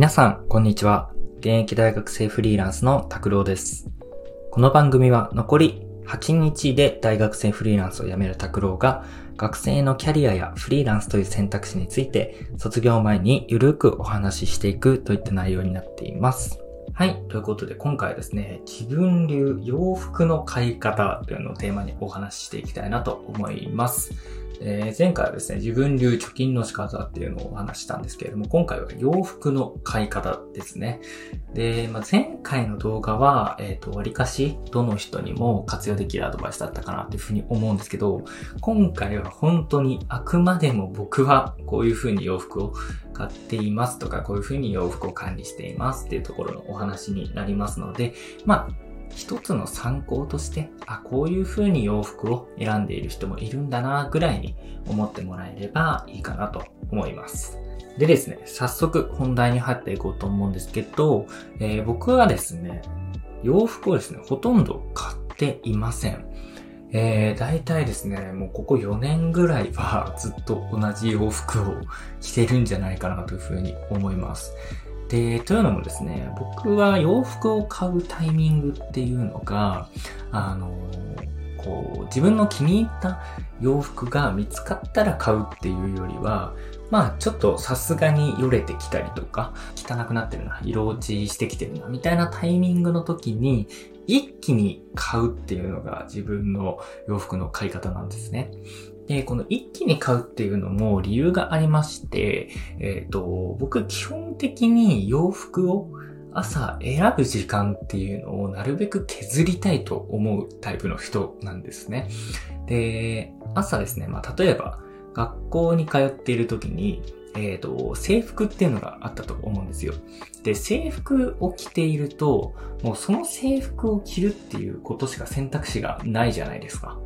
皆さん、こんにちは。現役大学生フリーランスの拓郎です。この番組は残り8日で大学生フリーランスを辞める拓郎が、学生のキャリアやフリーランスという選択肢について、卒業前にゆるくお話ししていくといった内容になっています。はい。ということで、今回はですね、自分流洋服の買い方というのをテーマにお話ししていきたいなと思います。えー前回はですね、自分流貯金の仕方っていうのをお話したんですけれども、今回は洋服の買い方ですね。で、まあ、前回の動画は、えっ、と、割かし、どの人にも活用できるアドバイスだったかなっていうふうに思うんですけど、今回は本当にあくまでも僕はこういうふうに洋服を買っていますとか、こういうふうに洋服を管理していますっていうところのお話になりますので、まあ、一つの参考として、あ、こういう風に洋服を選んでいる人もいるんだな、ぐらいに思ってもらえればいいかなと思います。でですね、早速本題に入っていこうと思うんですけど、えー僕はですね、洋服をですね、ほとんど買っていません。えー、大体ですね、もうここ4年ぐらいはずっと同じ洋服を着てるんじゃないかなというふうに思います。で、というのもですね、僕は洋服を買うタイミングっていうのが、あの、こう、自分の気に入った洋服が見つかったら買うっていうよりは、まあちょっとさすがによれてきたりとか、汚くなってるな、色落ちしてきてるな、みたいなタイミングの時に、一気に買うっていうのが自分の洋服の買い方なんですね。で、この一気に買うっていうのも理由がありまして、えっ、と、僕基本的に洋服を朝選ぶ時間っていうのをなるべく削りたいと思うタイプの人なんですね。で、朝ですね、まあ例えば学校に通っている時に、えっ、と、制服っていうのがあったと思うんですよ。で、制服を着ていると、もうその制服を着るっていうことしか選択肢がないじゃないですか。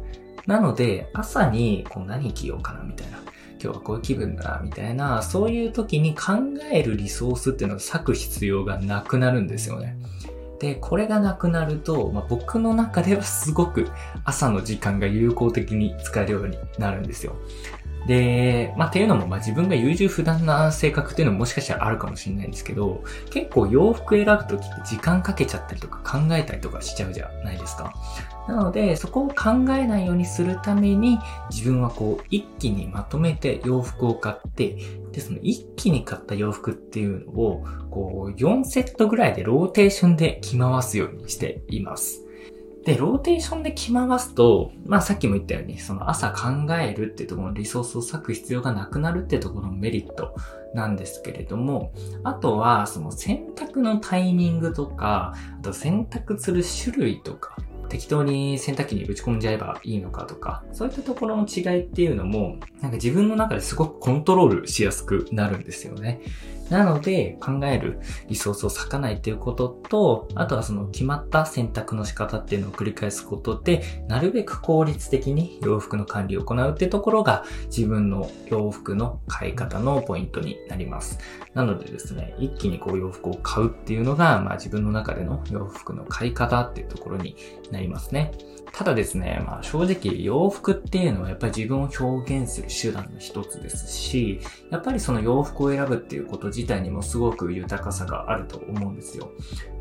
なので、朝にこう何着ようかなみたいな。今日はこういう気分だなみたいな、そういう時に考えるリソースっていうのを割く必要がなくなるんですよね。で、これがなくなると、まあ、僕の中ではすごく朝の時間が有効的に使えるようになるんですよ。で、まあ、っていうのも、まあ、自分が優柔不断な性格っていうのももしかしたらあるかもしれないんですけど、結構洋服選ぶときって時間かけちゃったりとか考えたりとかしちゃうじゃないですか。なので、そこを考えないようにするために、自分はこう、一気にまとめて洋服を買って、で、その一気に買った洋服っていうのを、こう、4セットぐらいでローテーションで着回すようにしています。で、ローテーションで着回すと、まあさっきも言ったように、その朝考えるっていうところのリソースを割く必要がなくなるっていうところのメリットなんですけれども、あとはその選択のタイミングとか、あと選択する種類とか、適当に洗濯機にぶち込んじゃえばいいのかとか、そういったところの違いっていうのも、なんか自分の中ですごくコントロールしやすくなるんですよね。なので、考えるリソースを割かないっていうことと、あとはその決まった選択の仕方っていうのを繰り返すことで、なるべく効率的に洋服の管理を行うっていうところが自分の洋服の買い方のポイントになります。なのでですね、一気にこう洋服を買うっていうのが、まあ自分の中での洋服の買い方っていうところになりますりますね。ただですね、まあ正直洋服っていうのはやっぱり自分を表現する手段の一つですし、やっぱりその洋服を選ぶっていうこと自体にもすごく豊かさがあると思うんですよ。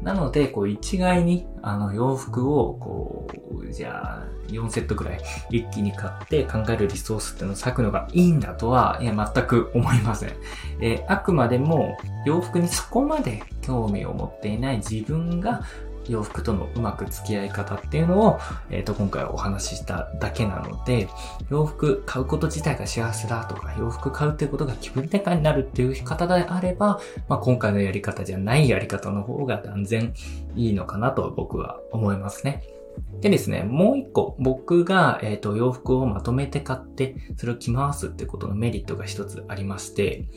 なので、こう一概にあの洋服をこう、じゃあ4セットくらい一気に買って考えるリソースっていうのを割くのがいいんだとは、いや全く思いません。えーあくまでも洋服にそこまで興味を持っていない自分が洋服とのうまく付き合い方っていうのを、えっ、と、今回お話ししただけなので、洋服買うこと自体が幸せだとか、洋服買うっていうことが気分転換になるっていう方であれば、まあ、今回のやり方じゃないやり方の方が断然いいのかなと僕は思いますね。でですね、もう一個、僕が、えっ、と、洋服をまとめて買って、それを着回すってことのメリットが一つありまして、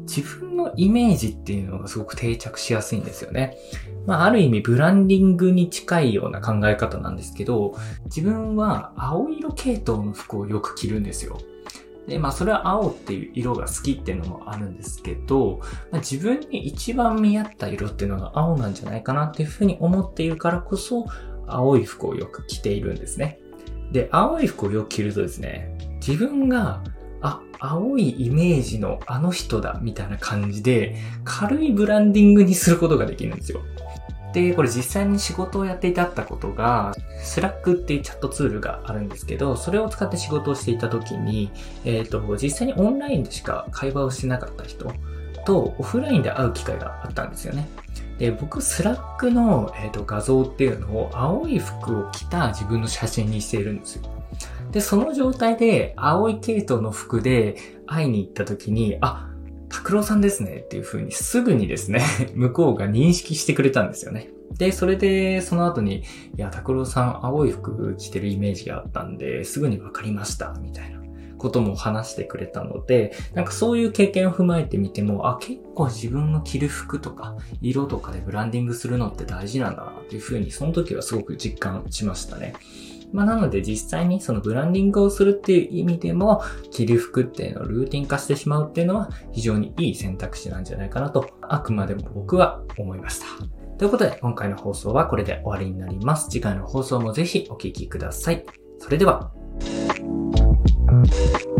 自分のイメージっていうのがすごく定着しやすいんですよね。まあ、ある意味ブランディングに近いような考え方なんですけど、自分は青色系統の服をよく着るんですよ。で、まあ、それは青っていう色が好きっていうのもあるんですけど、まあ、自分に一番見合った色っていうのが青なんじゃないかなっていうふうに思っているからこそ、青い服をよく着ているんですね。で、青い服をよく着るとですね、自分があ、青いイメージのあの人だ、みたいな感じで、軽いブランディングにすることができるんですよ。で、これ実際に仕事をやっていたったことが、 Slack っていうチャットツールがあるんですけど、それを使って仕事をしていた時に、えっ、ー、と、実際にオンラインでしか会話をしてなかった人とオフラインで会う機会があったんですよね。で、僕、 Slack の、えーと、画像っていうのを青い服を着た自分の写真にしているんですよ。で、その状態で青い系統の服で会いに行った時に、あ、拓郎さんですねっていう風にすぐにですね、向こうが認識してくれたんですよね。で、それで、その後に、いや、拓郎さん青い服着てるイメージがあったんで、すぐに分かりました、みたいな。ことも話してくれたので、なんかそういう経験を踏まえてみても、あ、結構自分の着る服とか、色とかでブランディングするのって大事なんだなっていうふうに、その時はすごく実感しましたね。まあ、なので実際にそのブランディングをするっていう意味でも、着る服っていうのをルーティン化してしまうっていうのは非常にいい選択肢なんじゃないかなと、あくまでも僕は思いました。ということで、今回の放送はこれで終わりになります。次回の放送もぜひお聴きください。それでは、Bye.